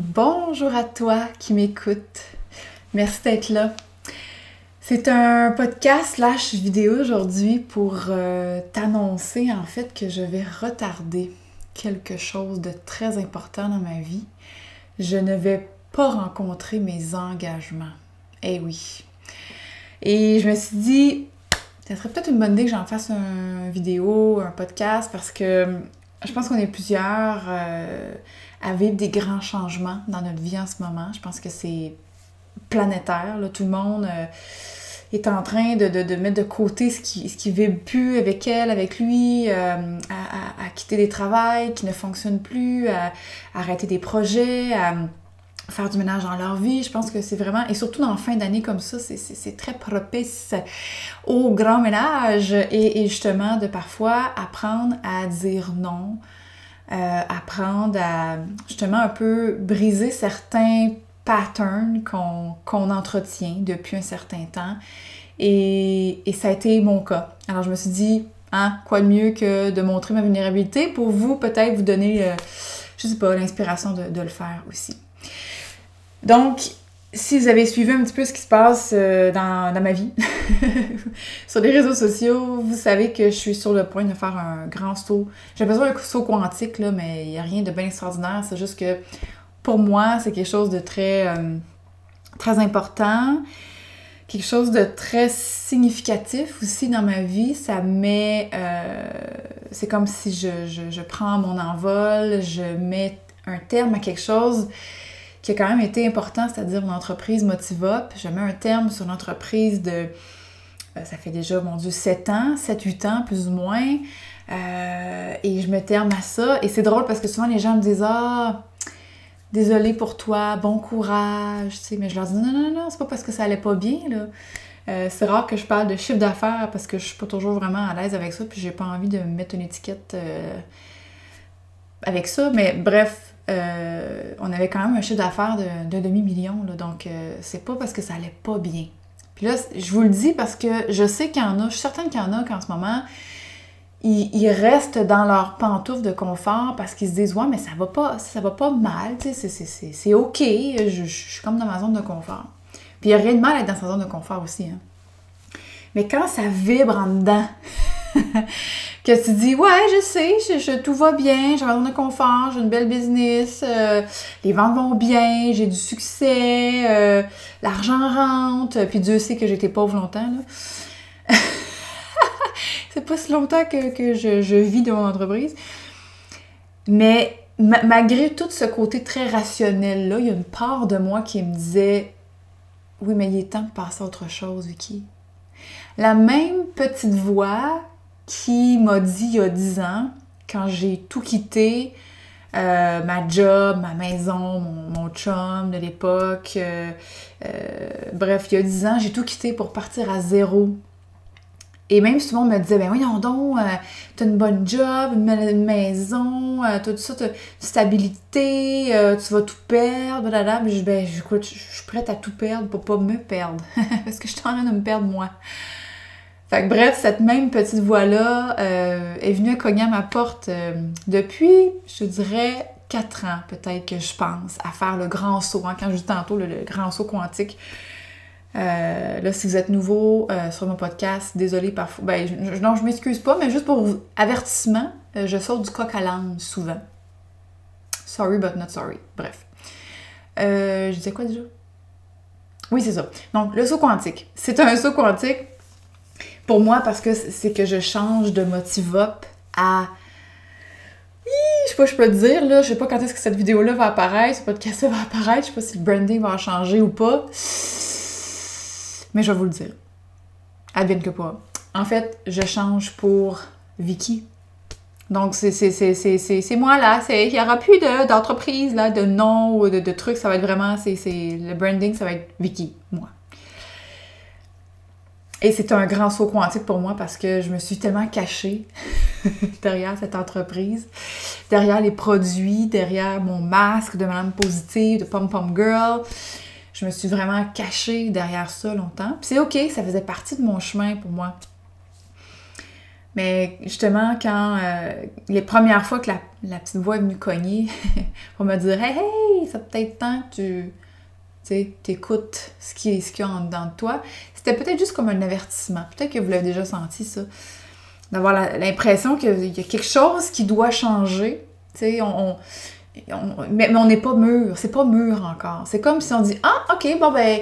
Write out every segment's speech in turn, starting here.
Bonjour à toi qui m'écoute. Merci d'être là. C'est un podcast slash vidéo aujourd'hui pour euh, t'annoncer en fait que je vais retarder quelque chose de très important dans ma vie. Je ne vais pas rencontrer mes engagements. Eh oui. Et je me suis dit, ça serait peut-être une bonne idée que j'en fasse une vidéo, un podcast, parce que je pense qu'on est plusieurs euh, à vivre des grands changements dans notre vie en ce moment. Je pense que c'est planétaire. Tout le monde euh, est en train de, mettre de côté ce qui ce qui vibre plus avec elle, avec lui, euh, à, quitter des travails qui ne fonctionnent plus, à, arrêter des projets, à faire du ménage dans leur vie. Je pense que c'est vraiment, et surtout dans la fin d'année comme ça, c'est très propice au grand ménage et, justement de parfois apprendre à dire non, euh, apprendre à justement un peu briser certains patterns qu'on entretient depuis un certain temps. Et, ça a été mon cas. Alors je me suis dit, hein, quoi de mieux que de montrer ma vulnérabilité pour vous, peut-être vous donner, euh, je sais pas, l'inspiration de, de le faire aussi. Donc, si vous avez suivi un petit peu ce qui se passe euh, dans, ma vie, sur les réseaux sociaux, vous savez que je suis sur le point de faire un grand saut. J'ai besoin d'un saut quantique, là, mais il n'y a rien de bien extraordinaire. C'est juste que pour moi, c'est quelque chose de très, euh, très important, quelque chose de très significatif aussi dans ma vie. Ça met. Euh, c'est comme si je, je prends mon envol, je mets un terme à quelque chose qui a quand même été important, c'est-à-dire l'entreprise Motivop. Je mets un terme sur l'entreprise de, euh, ça fait déjà, mon Dieu, 7 ans, 7-8 ans plus ou moins. Euh, et je me terme à ça. Et c'est drôle parce que souvent les gens me disent Ah, désolé pour toi, bon courage, tu sais, mais je leur dis non, non, non, c'est pas parce que ça allait pas bien, là. Euh, c'est rare que je parle de chiffre d'affaires parce que je suis pas toujours vraiment à l'aise avec ça, puis j'ai pas envie de me mettre une étiquette avec ça. Mais bref, euh, on avait quand même un chiffre d'affaires de, demi-million, donc euh, c'est pas parce que ça allait pas bien. Puis là, je vous le dis parce que je sais qu'il y en a, je suis certaine qu'il y en a qu'en ce moment, ils, restent dans leur pantoufle de confort parce qu'ils se disent Ouais, mais ça va pas, ça va pas mal, c'est ok, je, suis comme dans ma zone de confort. Puis il n'y a rien de mal à être dans sa zone de confort aussi. Hein. Mais quand ça vibre en dedans, que tu dis ouais je sais je, tout va bien j'ai un confort j'ai une belle business euh, les ventes vont bien j'ai du succès euh, l'argent rentre puis Dieu sait que j'étais pauvre longtemps là. C'est pas si longtemps que, je, vis de mon entreprise. Mais malgré tout ce côté très rationnel là il y a une part de moi qui me disait oui mais il est temps de passer à autre chose Vicky. La même petite voix qui m'a dit il y a 10 ans, quand j'ai tout quitté, euh, ma job, ma maison, mon, chum de l'époque, euh, euh, bref, il y a 10 ans, j'ai tout quitté pour partir à zéro. Et même le monde me disait, ben voyons donc, t'as une bonne job, une, maison, t'as tout ça, t'as stabilité, tu vas tout perdre, blablabla. ben je suis prête à tout perdre pour pas me perdre. Parce que je suis en train de me perdre moi. Fait que bref, cette même petite voix-là euh, est venue cogner à ma porte euh, depuis, je dirais, quatre ans peut-être que je pense à faire le grand saut. Hein, quand je dis tantôt le, grand saut quantique. Euh, là, si vous êtes nouveau sur mon podcast, désolé parfois. Ben, je, non, je m'excuse pas, mais juste pour avertissement, je sors du coq à l'âne souvent. Sorry but not sorry. Bref. je disais quoi déjà? Oui, c'est ça. Donc, le saut quantique. C'est un saut quantique pour moi parce que c'est que je change de motivop à je sais pas, je peux te dire, là, je sais pas quand est-ce que cette vidéo-là va apparaître, ce podcast va apparaître, je sais pas si le branding va changer ou pas. Mais je vais vous le dire. Advienne que pas. En fait, je change pour Vicky. Donc, c'est moi là. Il n'y aura plus d'entreprise, là, de nom ou de, de trucs. Ça va être vraiment, c'est le branding, ça va être Vicky, moi. Et c'est un grand saut quantique pour moi parce que je me suis tellement cachée derrière cette entreprise, derrière les produits, derrière mon masque de Madame Positive, de Pom Pom Girl. Je me suis vraiment cachée derrière ça longtemps. Puis c'est OK, ça faisait partie de mon chemin pour moi. Mais justement, quand euh, les premières fois que la, petite voix est venue cogner pour me dire Hey, hey, ça peut-être temps que tu écoutes ce qu'il y, ce a en dedans de toi, c'était peut-être juste comme un avertissement. Peut-être que vous l'avez déjà senti, ça. D'avoir l'impression qu'il y a quelque chose qui doit changer. Tu on, mais, on n'est pas mûr. C'est pas mûr encore. C'est comme si on dit Ah, ok, bon, ben,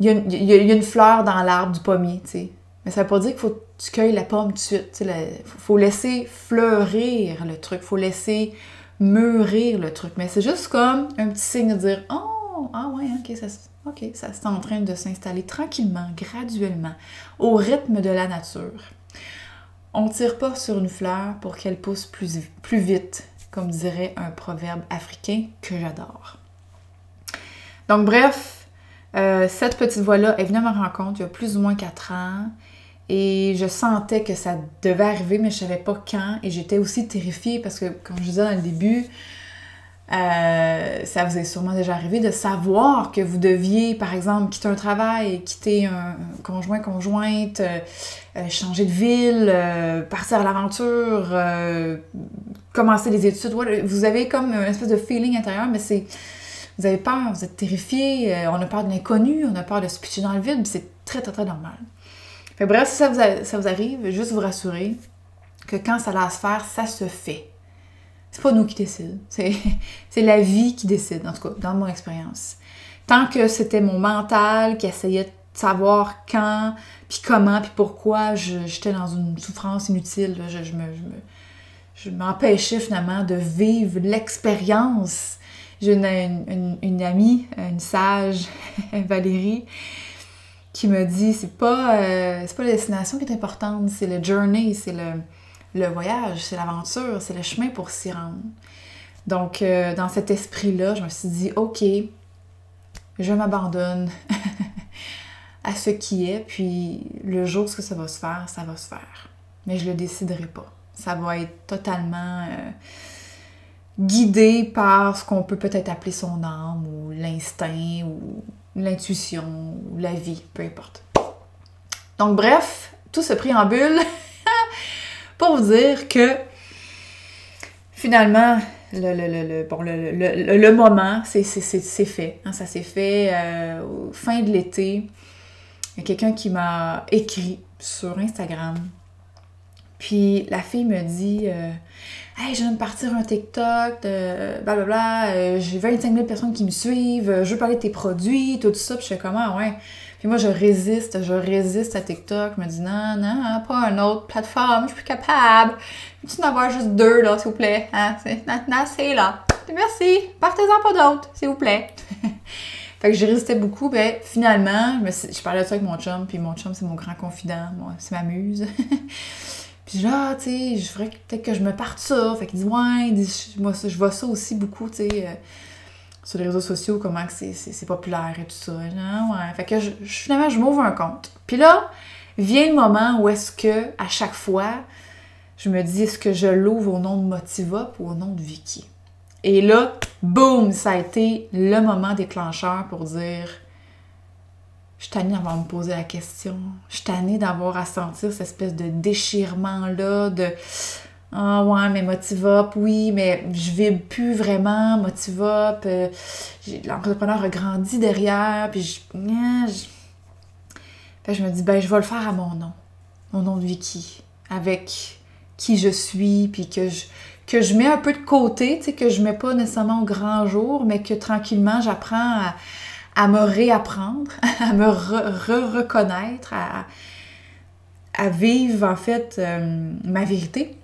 il y, a, une fleur dans l'arbre du pommier, tu sais. Mais ça veut pas dire qu'il faut que tu cueilles la pomme tout de suite. Il faut laisser fleurir le truc. faut laisser mûrir le truc. Mais c'est juste comme un petit signe de dire Oh, ah ouais, ok, ça, ok, ça c'est en train de s'installer tranquillement, graduellement, au rythme de la nature. On tire pas sur une fleur pour qu'elle pousse plus, plus vite, comme dirait un proverbe africain que j'adore. Donc bref, euh, cette petite voix-là est venue à ma rencontre il y a plus ou moins quatre ans. Et je sentais que ça devait arriver, mais je savais pas quand. Et j'étais aussi terrifiée parce que, comme je disais dans le début, euh, ça vous est sûrement déjà arrivé de savoir que vous deviez, par exemple, quitter un travail, quitter un conjoint, conjointe, euh, euh, changer de ville, partir à l'aventure, commencer les études. Vous avez comme une espèce de feeling intérieur, mais c'est. Vous avez peur, vous êtes terrifié, on a peur de l'inconnu, on a peur de se pitcher dans le vide, c'est très, très, très normal. Fait bref, si ça vous, arrive, juste vous rassurer que quand ça va se faire, ça se fait. C'est pas nous qui décident. C'est la vie qui décide, en tout cas, dans mon expérience. Tant que c'était mon mental qui essayait de savoir quand, puis comment, puis pourquoi j'étais dans une souffrance inutile, je, je, me, je m'empêchais finalement de vivre l'expérience. J'ai une, une, amie, une sage, Valérie, qui me dit c'est pas, euh, pas la destination qui est importante, c'est le journey, c'est le, le voyage, c'est l'aventure, c'est le chemin pour s'y rendre. Donc, euh, dans cet esprit-là, je me suis dit, OK, je m'abandonne à ce qui est, puis le jour où ça va se faire, ça va se faire. Mais je le déciderai pas. Ça va être totalement euh, guidé par ce qu'on peut peut-être appeler son âme, ou l'instinct, ou l'intuition, ou la vie, peu importe. Donc, bref, tout ce préambule pour vous dire que finalement, le, le, le, moment, c'est fait. Hein, ça s'est fait euh, fin de l'été. Il y a quelqu'un qui m'a écrit sur Instagram. Puis la fille me dit euh, Hey, je viens de partir un TikTok, blablabla, bla, bla, euh, j'ai 25 000 personnes qui me suivent, je veux parler de tes produits, tout ça. Puis je fais comment, ah ouais. Puis moi, je résiste, je résiste à TikTok. Je me dis, non, non, pas une autre plateforme, je suis plus capable. Peux-tu en avoir juste deux, là, s'il vous plaît? Hein? C'est là. Merci. Partez-en pas d'autres, s'il vous plaît. fait que j'ai résisté beaucoup. Ben, finalement, je, parlais de ça avec mon chum, puis mon chum, c'est mon grand confident. Moi, c'est ma muse. Puis là, tu sais, je ferais peut-être que je me parte ça. Fait qu'il dit, ouais, moi, je vois ça aussi beaucoup, tu sais. Sur les réseaux sociaux, comment c'est populaire et tout ça. ouais. Fait que finalement, je m'ouvre un compte. Puis là, vient le moment où est-ce que, à chaque fois, je me dis, est-ce que je l'ouvre au nom de Motiva ou au nom de Vicky? Et là, boum, ça a été le moment déclencheur pour dire, je suis d'avoir me poser la question. Je suis d'avoir à sentir cette espèce de déchirement-là, de ah ouais, mais Motivop, oui, mais je vis plus vraiment Motivop. Euh, L'entrepreneur a grandi derrière, puis je, je me dis, ben je vais le faire à mon nom. Mon nom de Vicky. Avec qui je suis, puis que je, mets un peu de côté, tu que je mets pas nécessairement au grand jour, mais que tranquillement j'apprends à, me réapprendre, à me re-reconnaître, à, à, vivre en fait euh, ma vérité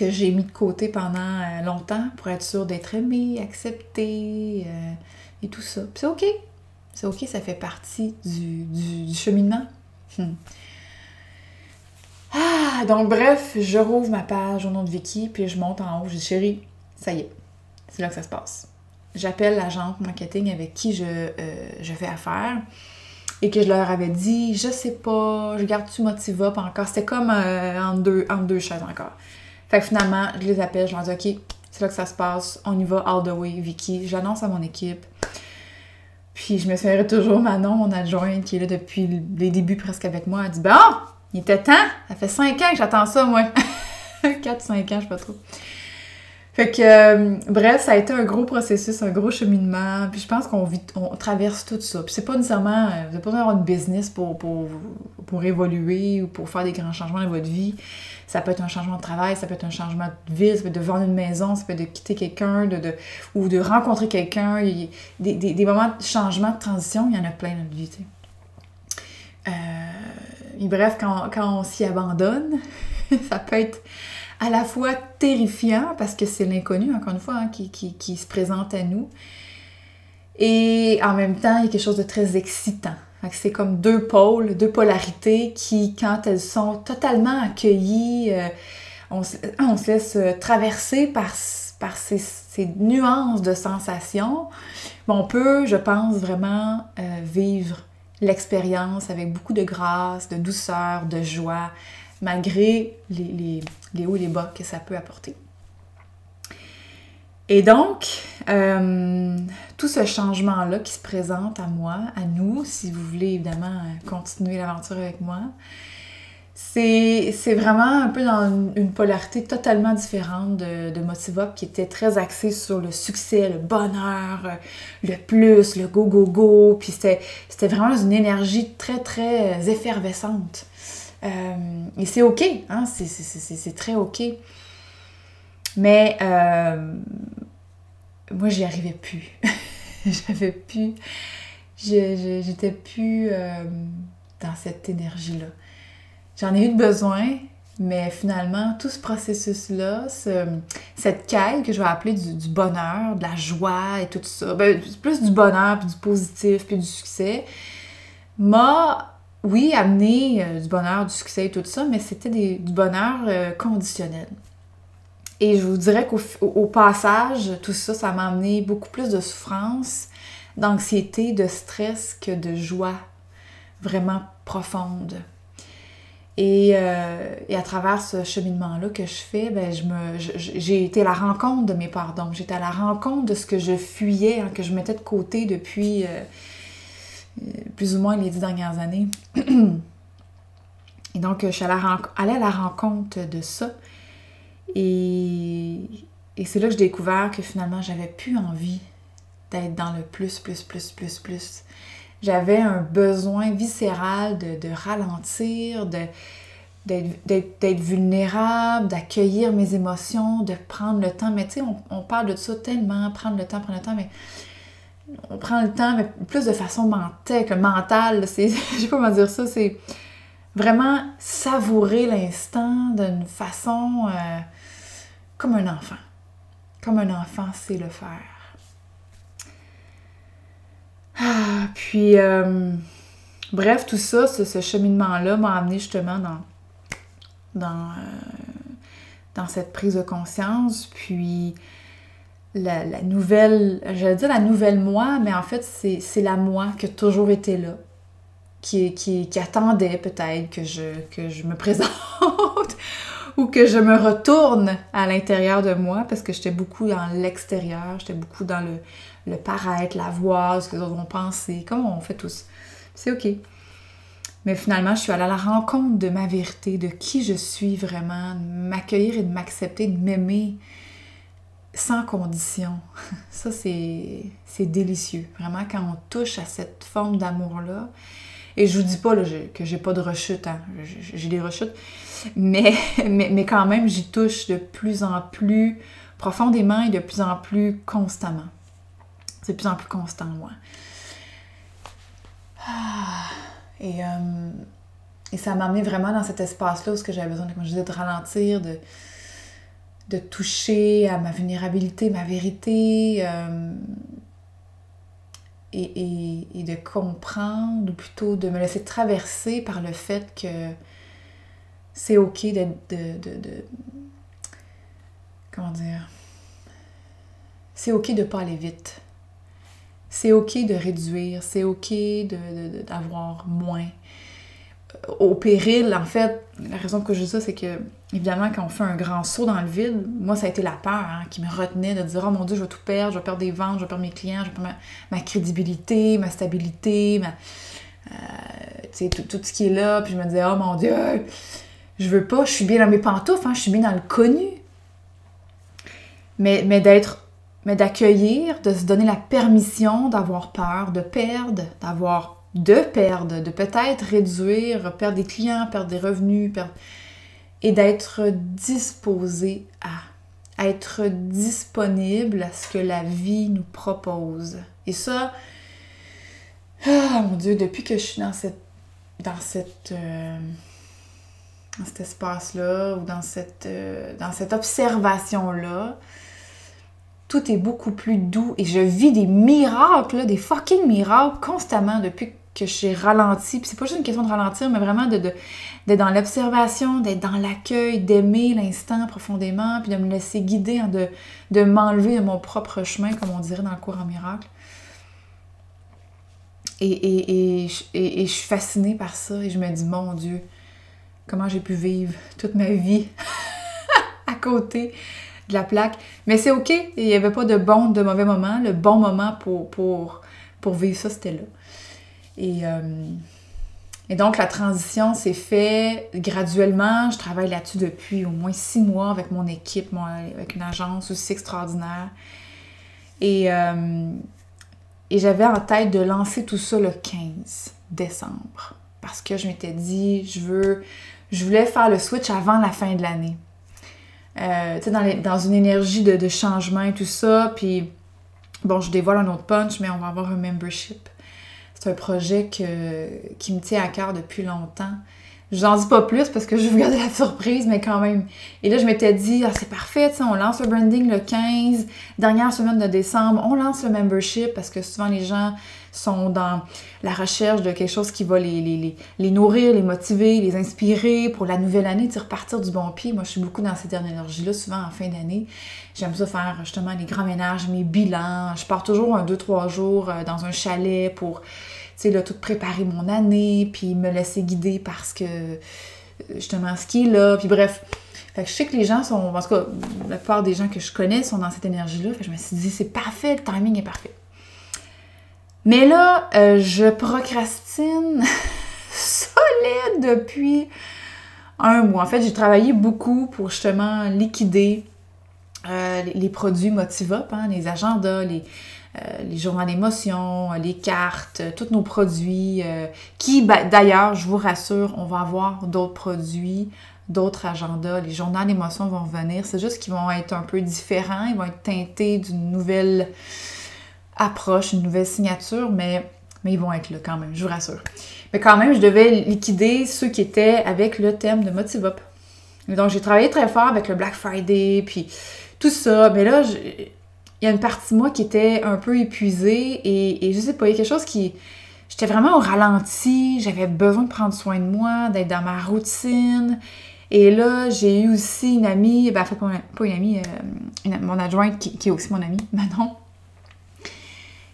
que j'ai mis de côté pendant euh, longtemps pour être sûre d'être aimée, acceptée euh, et tout ça. c'est OK. C'est OK, ça fait partie du, cheminement. Hmm. Ah, donc bref, je rouvre ma page au nom de Vicky, puis je monte en haut, je dis chérie, ça y est, c'est là que ça se passe. J'appelle l'agente marketing avec qui je, euh, je fais affaire et que je leur avais dit, je sais pas, je garde-tu Motiva encore? C'était comme en, deux, deux chaises encore. Fait que finalement, je les appelle, je leur dis OK, c'est là que ça se passe, on y va all the way, Vicky. J'annonce à mon équipe. Puis je me souviendrai toujours Manon, mon adjointe, qui est là depuis les débuts presque avec moi, elle dit Bon, Il était temps. Ça fait cinq ans que j'attends ça, moi. 4-5 ans, je sais pas trop. Fait que, euh, bref, ça a été un gros processus, un gros cheminement. Puis je pense qu'on vit, on traverse tout ça. Puis c'est pas nécessairement, euh, vous n'avez pas besoin d'avoir une business pour, pour, pour évoluer ou pour faire des grands changements dans votre vie. Ça peut être un changement de travail, ça peut être un changement de vie, ça peut être de vendre une maison, ça peut être de quitter quelqu'un de, de, ou de rencontrer quelqu'un. Des, des, des, moments de changement, de transition, il y en a plein dans notre vie. Euh, et bref, quand, quand on s'y abandonne, ça peut être à la fois terrifiant parce que c'est l'inconnu, encore une fois, hein, qui, qui, qui, se présente à nous. Et en même temps, il y a quelque chose de très excitant. C'est comme deux pôles, deux polarités qui, quand elles sont totalement accueillies, euh, on, se laisse traverser par, par ces, ces nuances de sensations. On peut, je pense, vraiment euh, vivre l'expérience avec beaucoup de grâce, de douceur, de joie, malgré les, hauts et les bas que ça peut apporter. Et donc, euh, tout ce changement-là qui se présente à moi, à nous, si vous voulez évidemment continuer l'aventure avec moi, c'est vraiment un peu dans une, polarité totalement différente de, de Motivop qui était très axée sur le succès, le bonheur, le plus, le go, go, go. Puis c'était vraiment une énergie très, très effervescente. Euh, et c'est OK, hein, c'est très OK. Mais euh, moi, j'y arrivais plus. J'avais plus. J'étais plus euh, dans cette énergie-là. J'en ai eu besoin, mais finalement, tout ce processus-là, cette quête que je vais appeler du, bonheur, de la joie et tout ça, ben, plus du bonheur, puis du positif, puis du succès, m'a oui, amener euh, du bonheur, du succès et tout ça, mais c'était du bonheur euh, conditionnel. Et je vous dirais qu'au passage, tout ça, ça m'a amené beaucoup plus de souffrance, d'anxiété, de stress que de joie vraiment profonde. Et, euh, à travers ce cheminement-là que je fais, ben, j'ai été à la rencontre de mes pardons. J'étais à la rencontre de ce que je fuyais, hein, que je mettais de côté depuis plus ou moins les dix dernières années. Et donc, je suis allée à la rencontre de ça. Et, c'est là que j'ai découvert que finalement, j'avais plus envie d'être dans le plus, plus, plus, plus, plus. J'avais un besoin viscéral de, ralentir, de, d'être vulnérable, d'accueillir mes émotions, de prendre le temps. Mais tu sais, on, on, parle de ça tellement, prendre le temps, prendre le temps, mais on prend le temps, mais plus de façon mentale, que mentale, je sais pas comment dire ça, c'est vraiment savourer l'instant d'une façon euh, comme un enfant. Comme un enfant sait le faire. Ah, puis, euh, bref, tout ça, ce, cheminement-là m'a amené justement dans, dans, euh, dans cette prise de conscience. Puis, la, nouvelle, j'allais dire la nouvelle moi, mais en fait, c'est la moi qui a toujours été là, qui, qui, qui attendait peut-être que je, que je me présente ou que je me retourne à l'intérieur de moi parce que j'étais beaucoup dans l'extérieur, j'étais beaucoup dans le, le paraître, la voix, ce que les autres vont penser, comme on fait tous. C'est OK. Mais finalement, je suis allée à la rencontre de ma vérité, de qui je suis vraiment, de m'accueillir et de m'accepter, de m'aimer, sans condition. Ça, c'est délicieux. Vraiment, quand on touche à cette forme d'amour-là, et je vous dis pas là, que j'ai pas de rechute, hein. j'ai des rechutes, mais, mais, mais quand même, j'y touche de plus en plus profondément et de plus en plus constamment. C'est de plus en plus constant, moi. Ah, et, euh, et ça m'a amené vraiment dans cet espace-là où j'avais besoin, comme je disais, de ralentir, de, de toucher à ma vulnérabilité, ma vérité, euh, et, de comprendre, ou plutôt de me laisser traverser par le fait que c'est ok d'être de, Comment dire? C'est ok de pas aller vite. C'est ok de réduire, c'est ok d'avoir moins au péril, en fait, la raison que je dis ça, c'est que, évidemment, quand on fait un grand saut dans le vide, moi, ça a été la peur hein, qui me retenait de dire Oh mon Dieu, je vais tout perdre, je vais perdre des ventes, je vais perdre mes clients, je vais perdre ma, crédibilité, ma stabilité, ma, sais, tout, tout, ce qui est là, puis je me disais, oh mon Dieu, je veux pas, je suis bien dans mes pantoufles, hein, je suis bien dans le connu. Mais, mais d'être, mais d'accueillir, de se donner la permission d'avoir peur, de perdre, d'avoir de perdre, de peut-être réduire, perdre des clients, perdre des revenus, perdre... et d'être disposé à, être disponible à ce que la vie nous propose. Et ça, ah mon Dieu, depuis que je suis dans cette, dans cette, euh, dans cet espace-là ou dans cette, euh, dans cette observation-là, tout est beaucoup plus doux et je vis des miracles, des fucking miracles constamment depuis que j'ai ralenti. Puis c'est pas juste une question de ralentir, mais vraiment d'être dans l'observation, d'être dans l'accueil, d'aimer l'instant profondément, puis de me laisser guider, de, de m'enlever de mon propre chemin, comme on dirait dans le cours en miracle. Et, et, et, et, je suis fascinée par ça et je me dis, mon Dieu, comment j'ai pu vivre toute ma vie à côté de la plaque. Mais c'est OK, il n'y avait pas de bon, de mauvais moment. Le bon moment pour, pour, pour vivre ça, c'était là. Et, euh, et, donc, la transition s'est faite graduellement. Je travaille là-dessus depuis au moins six mois avec mon équipe, avec une agence aussi extraordinaire. Et, euh, et j'avais en tête de lancer tout ça le 15 décembre. Parce que je m'étais dit, je veux, je voulais faire le switch avant la fin de l'année. Euh, tu sais, dans, dans, une énergie de, de, changement et tout ça. Puis, bon, je dévoile un autre punch, mais on va avoir un membership. C'est un projet qui me tient à cœur depuis longtemps. Je vous en dis pas plus parce que je vous garder la surprise, mais quand même. Et là, je m'étais dit, ah, c'est parfait, on lance le branding le 15, dernière semaine de décembre, on lance le membership parce que souvent les gens sont dans la recherche de quelque chose qui va les, les, les, nourrir, les motiver, les inspirer pour la nouvelle année, de repartir du bon pied. Moi, je suis beaucoup dans cette énergie-là, souvent en fin d'année. J'aime ça faire justement les grands ménages, mes bilans. Je pars toujours un, deux, trois jours euh, dans un chalet pour sais, là, tout préparer mon année, puis me laisser guider parce que, justement, ce qui est là, puis bref. Fait que je sais que les gens sont, en tout cas, la plupart des gens que je connais sont dans cette énergie-là, je me suis dit, c'est parfait, le timing est parfait. Mais là, euh, je procrastine solide depuis un mois. En fait, j'ai travaillé beaucoup pour justement liquider euh, les, produits Motivop, hein, les agendas, les, euh, les journaux d'émotion, les cartes, tous nos produits, euh, qui ben, d'ailleurs, je vous rassure, on va avoir d'autres produits, d'autres agendas. Les journaux d'émotion vont venir. C'est juste qu'ils vont être un peu différents, ils vont être teintés d'une nouvelle approche, une nouvelle signature, mais, ils vont être là quand même, je vous rassure. Mais quand même, je devais liquider ceux qui étaient avec le thème de Motivop. donc, j'ai travaillé très fort avec le Black Friday, puis tout ça. Mais là, il y a une partie de moi qui était un peu épuisée et, et je sais pas, il y a quelque chose qui. J'étais vraiment au ralenti, j'avais besoin de prendre soin de moi, d'être dans ma routine. Et là, j'ai eu aussi une amie, ben, pas une amie, euh, mon adjointe qui, est aussi mon amie, Manon,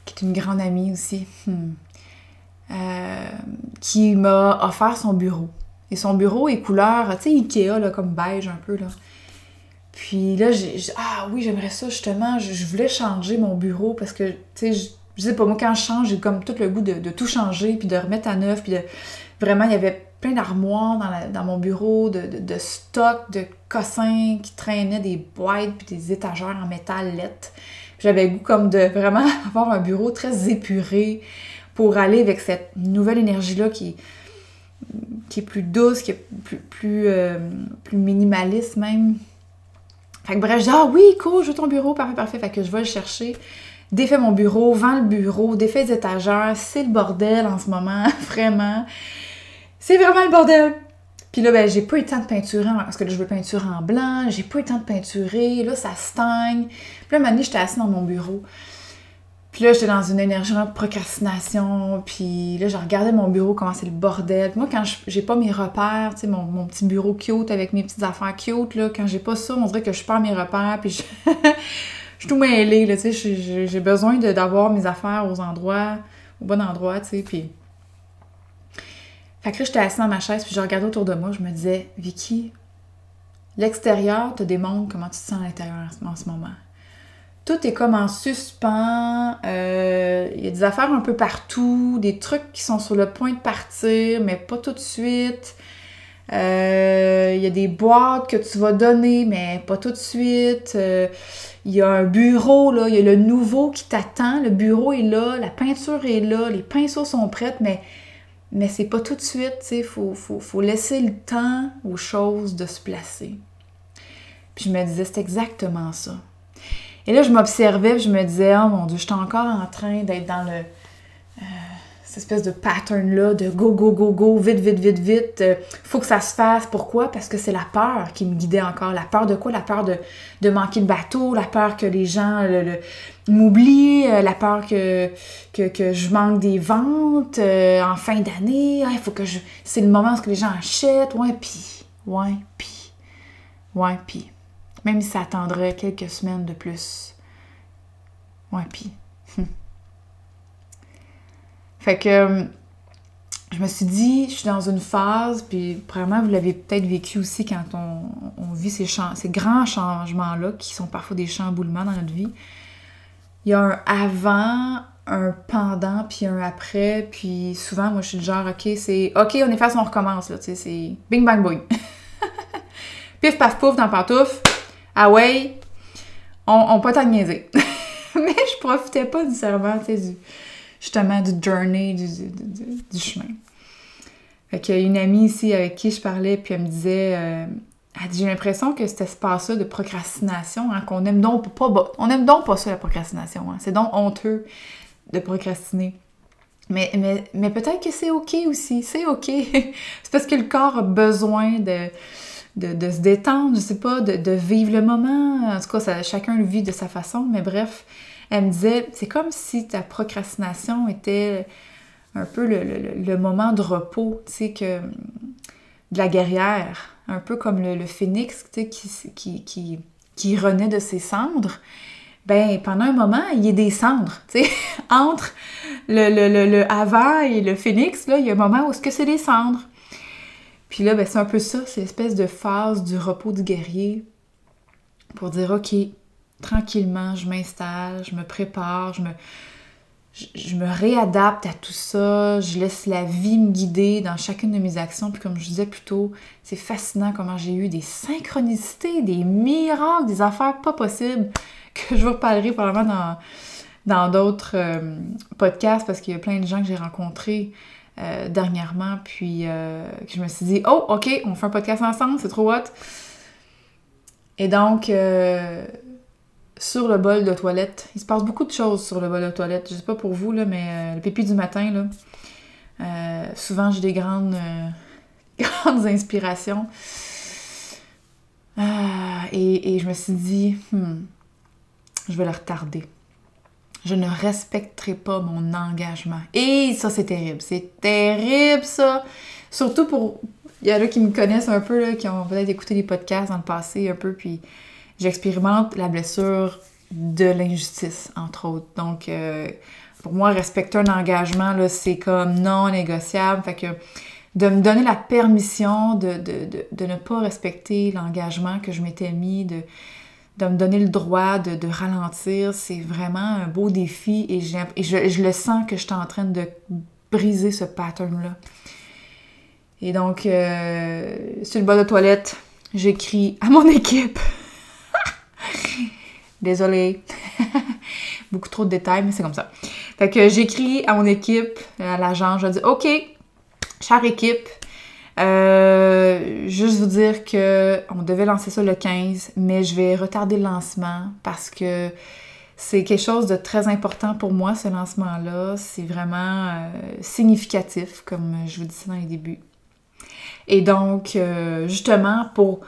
qui est une grande amie aussi, hmm. euh, qui m'a offert son bureau. Et son bureau est couleur, tu sais, Ikea, là, comme beige un peu, là. Puis là, j'ai ah oui, j'aimerais ça justement. Je, voulais changer mon bureau parce que, tu sais, je, sais pas, moi, quand je change, j'ai comme tout le goût de, tout changer, puis de remettre à neuf, puis de. Vraiment, il y avait plein d'armoires dans, mon bureau, de, de, stock, de cossins qui traînaient des boîtes, puis des étagères en métal lettre. J'avais goût comme de vraiment avoir un bureau très épuré pour aller avec cette nouvelle énergie-là qui, qui est plus douce, qui est plus, plus, euh, plus minimaliste même. Fait que bref, je dis, ah oui, cool, je veux ton bureau, parfait, parfait. Fait que je vais le chercher, défais mon bureau, vends le bureau, défais les étagères. C'est le bordel en ce moment, vraiment. C'est vraiment le bordel. Puis là, ben, j'ai pas eu le temps de peinturer, parce que là, je veux peinturer en blanc, j'ai pas eu le temps de peinturer, là, ça stagne. Puis là, un j'étais assise dans mon bureau. Puis là, j'étais dans une énergie de procrastination. Puis là, je regardais mon bureau, comment c'est le bordel. Moi, quand j'ai pas mes repères, tu sais, mon, petit bureau cute avec mes petites affaires cute, là, quand j'ai pas ça, on dirait que je perds mes repères. Puis je, suis tout mêlée, là, tu sais. J'ai besoin d'avoir mes affaires aux endroits, au bon endroit, tu sais. Puis. Fait que là, j'étais assise dans ma chaise, puis je regardais autour de moi, je me disais, Vicky, l'extérieur te démontre comment tu te sens à l'intérieur en ce moment tout est comme en suspens. Euh, il y a des affaires un peu partout, des trucs qui sont sur le point de partir, mais pas tout de suite. Euh, il y a des boîtes que tu vas donner, mais pas tout de suite. Euh, il y a un bureau, là, il y a le nouveau qui t'attend. Le bureau est là, la peinture est là, les pinceaux sont prêts, mais, mais c'est pas tout de suite. Il faut, faut, faut laisser le temps aux choses de se placer. Puis je me disais, c'est exactement ça. Et là, je m'observais, je me disais, oh mon Dieu, je suis encore en train d'être dans le. Euh, cette espèce de pattern-là de go, go, go, go, vite, vite, vite, vite. Euh, faut que ça se fasse. Pourquoi? Parce que c'est la peur qui me guidait encore. La peur de quoi? La peur de, manquer de bateau, la peur que les gens le, m'oublient, euh, la peur que, je manque des ventes en fin d'année. Il faut que je. C'est le moment où les gens achètent. Ouais, pis. Ouais, pis. Ouais, pis. Même si ça attendrait quelques semaines de plus. Ouais, pis. fait que euh, je me suis dit, je suis dans une phase, puis vraiment, vous l'avez peut-être vécu aussi quand on, vit ces, ces grands changements-là, qui sont parfois des chamboulements dans notre vie. Il y a un avant, un pendant, puis un après, puis souvent, moi, je suis du genre, OK, c'est OK, on efface, on recommence, là, tu sais, c'est bing, bang, boing. Pif, paf, pouf, dans pantouf, ah ouais, on, on peut t'en niaiser. Mais je profitais pas nécessairement, tu sais, justement, du journey, du, du, chemin. Fait qu'il y a une amie ici avec qui je parlais, puis elle me disait, euh, j'ai l'impression que cet espace-là de procrastination, hein, qu'on aime donc pas, on aime donc pas ça, la procrastination, hein, c'est donc honteux de procrastiner. Mais, mais, mais peut-être que c'est OK aussi, c'est OK. c'est parce que le corps a besoin de, de, se détendre, je sais pas, de, vivre le moment. En tout cas, chacun le vit de sa façon, mais bref, elle me disait, c'est comme si ta procrastination était un peu le, moment de repos, tu sais, que de la guerrière, un peu comme le, phénix, tu sais, qui, qui, qui, renaît de ses cendres. Ben, pendant un moment, il y a des cendres, tu sais, entre le, le, avant et le phénix, là, il y a un moment où est-ce que c'est des cendres. Puis là, ben, c'est un peu ça, c'est l'espèce de phase du repos du guerrier pour dire, OK, tranquillement, je m'installe, je me prépare, je me, je, me réadapte à tout ça, je laisse la vie me guider dans chacune de mes actions. Puis comme je disais plus tôt, c'est fascinant comment j'ai eu des synchronicités, des miracles, des affaires pas possibles que je vous reparlerai probablement dans dans d'autres euh, podcasts parce qu'il y a plein de gens que j'ai rencontrés euh, dernièrement, puis euh, je me suis dit, oh, ok, on fait un podcast ensemble, c'est trop hot. Et donc, euh, sur le bol de toilette, il se passe beaucoup de choses sur le bol de toilette. Je sais pas pour vous, là, mais le pipi du matin, là, souvent j'ai des grandes, inspirations. Et, et, je me suis dit, hmm, je vais le retarder je ne respecterai pas mon engagement. Et ça, c'est terrible. C'est terrible, ça. Surtout pour. Il y en a qui me connaissent un peu, là, qui ont peut-être écouté les podcasts dans le passé un peu, puis j'expérimente la blessure de l'injustice, entre autres. Donc, euh, pour moi, respecter un engagement, là, c'est comme non négociable. Fait que de me donner la permission de, de ne pas respecter l'engagement que je m'étais mis, de de me donner le droit de, ralentir, c'est vraiment un beau défi et, et je, le sens que je suis en train de briser ce pattern-là. Et donc, euh, sur le bas de toilette, j'écris à mon équipe. Désolée. Beaucoup trop de détails, mais c'est comme ça. Fait que j'écris à mon équipe, à l'agent, je dis OK, chère équipe, euh, juste vous dire que on devait lancer ça le 15, mais je vais retarder le lancement parce que c'est quelque chose de très important pour moi, ce lancement-là. C'est vraiment euh, significatif, comme je vous disais dans les débuts. Et donc, euh, justement, pour,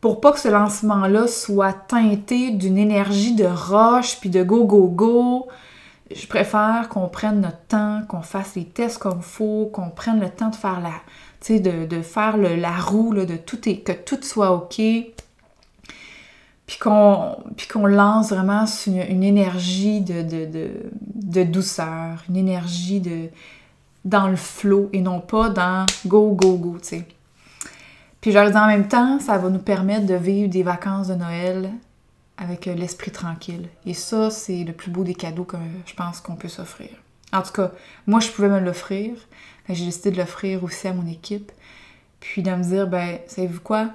pour pas que ce lancement-là soit teinté d'une énergie de roche puis de go, go, go, je préfère qu'on prenne notre temps, qu'on fasse les tests comme il faut, qu'on prenne le temps de faire la, de, de, faire la roue, de tout et que tout soit OK. Puis qu'on, qu'on lance vraiment une, une énergie de, de, douceur, une énergie de, dans le flow et non pas dans go, go, go, tu sais. Puis je leur dis en même temps, ça va nous permettre de vivre des vacances de Noël avec euh, l'esprit tranquille. Et ça, c'est le plus beau des cadeaux que je pense qu'on peut s'offrir. En tout cas, moi, je pouvais me l'offrir. J'ai décidé de l'offrir aussi à mon équipe. Puis de me dire, ben, savez-vous quoi?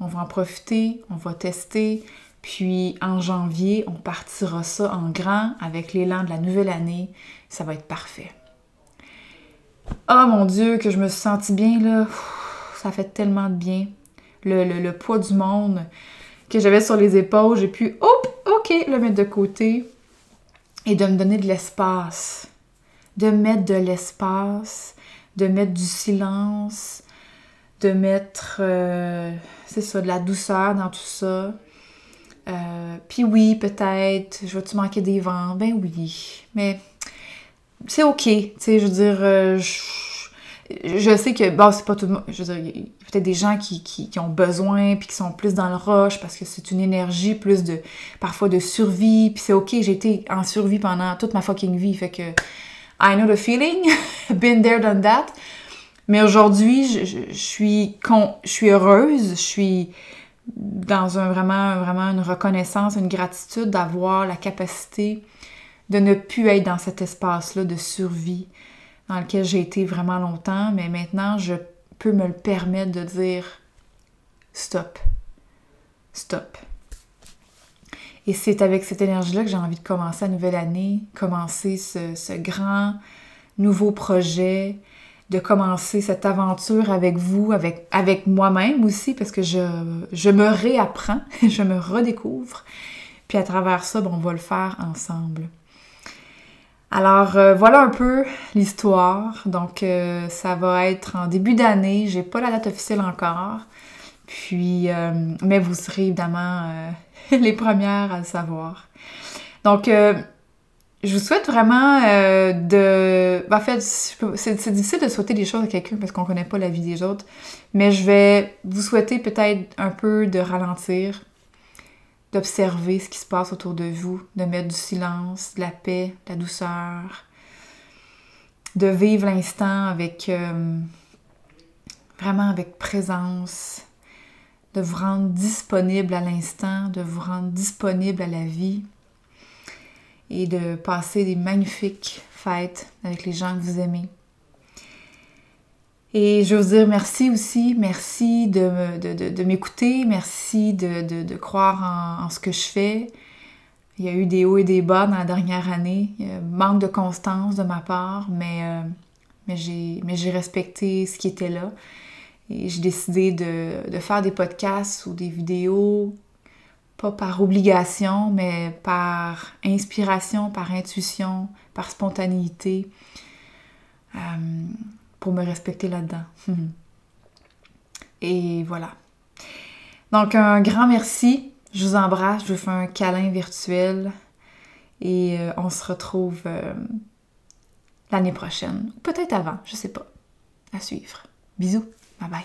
On va en profiter, on va tester. Puis en janvier, on partira ça en grand avec l'élan de la nouvelle année. Ça va être parfait. Oh mon Dieu, que je me suis sentie bien là. ça fait tellement de bien. Le, le poids du monde que j'avais sur les épaules, j'ai pu, hop, ok, le mettre de côté et de me donner de l'espace. De mettre de l'espace, de mettre du silence, de mettre, euh, c'est ça, de la douceur dans tout ça. Euh, puis oui, peut-être, je vais-tu manquer des vents? Ben oui, mais c'est ok, tu sais, je veux dire, euh, je, sais que, bon, c'est pas tout le monde, je veux dire, il y a peut-être des gens qui, ont besoin, puis qui sont plus dans le rush, parce que c'est une énergie plus de, parfois de survie, puis c'est ok, j'ai été en survie pendant toute ma fucking vie, fait que I know the feeling, been there, done that, mais aujourd'hui, je, suis je suis heureuse, je suis dans un vraiment, vraiment une reconnaissance, une gratitude d'avoir la capacité de ne plus être dans cet espace-là de survie dans lequel j'ai été vraiment longtemps, mais maintenant je peux me le permettre de dire stop, stop. Et c'est avec cette énergie-là que j'ai envie de commencer la nouvelle année, commencer ce, grand nouveau projet, de commencer cette aventure avec vous, avec, avec moi-même aussi, parce que je, me réapprends, je me redécouvre. Puis à travers ça, bon, on va le faire ensemble. Alors euh, voilà un peu l'histoire. Donc euh, ça va être en début d'année. J'ai pas la date officielle encore. Puis, euh, mais vous serez évidemment les premières à le savoir. Donc je vous souhaite vraiment euh, de... En fait, c'est difficile de souhaiter des choses à quelqu'un parce qu'on connaît pas la vie des autres, mais je vais vous souhaiter peut-être un peu de ralentir, d'observer ce qui se passe autour de vous, de mettre du silence, de la paix, de la douceur, de vivre l'instant avec... Euh, vraiment avec présence, de vous rendre disponible à l'instant, de vous rendre disponible à la vie et de passer des magnifiques fêtes avec les gens que vous aimez. Et je veux vous dire merci aussi, merci de, m'écouter, merci de, croire en, ce que je fais. Il y a eu des hauts et des bas dans la dernière année, manque de constance de ma part, mais, euh, mais j'ai respecté ce qui était là. Et j'ai décidé de, faire des podcasts ou des vidéos pas par obligation, mais par inspiration, par intuition, par spontanéité, euh, pour me respecter là-dedans. Et voilà. Donc un grand merci, je vous embrasse, je vous fais un câlin virtuel et euh, on se retrouve euh, l'année prochaine, peut-être avant, je sais pas. À suivre. Bisous, Bye bye.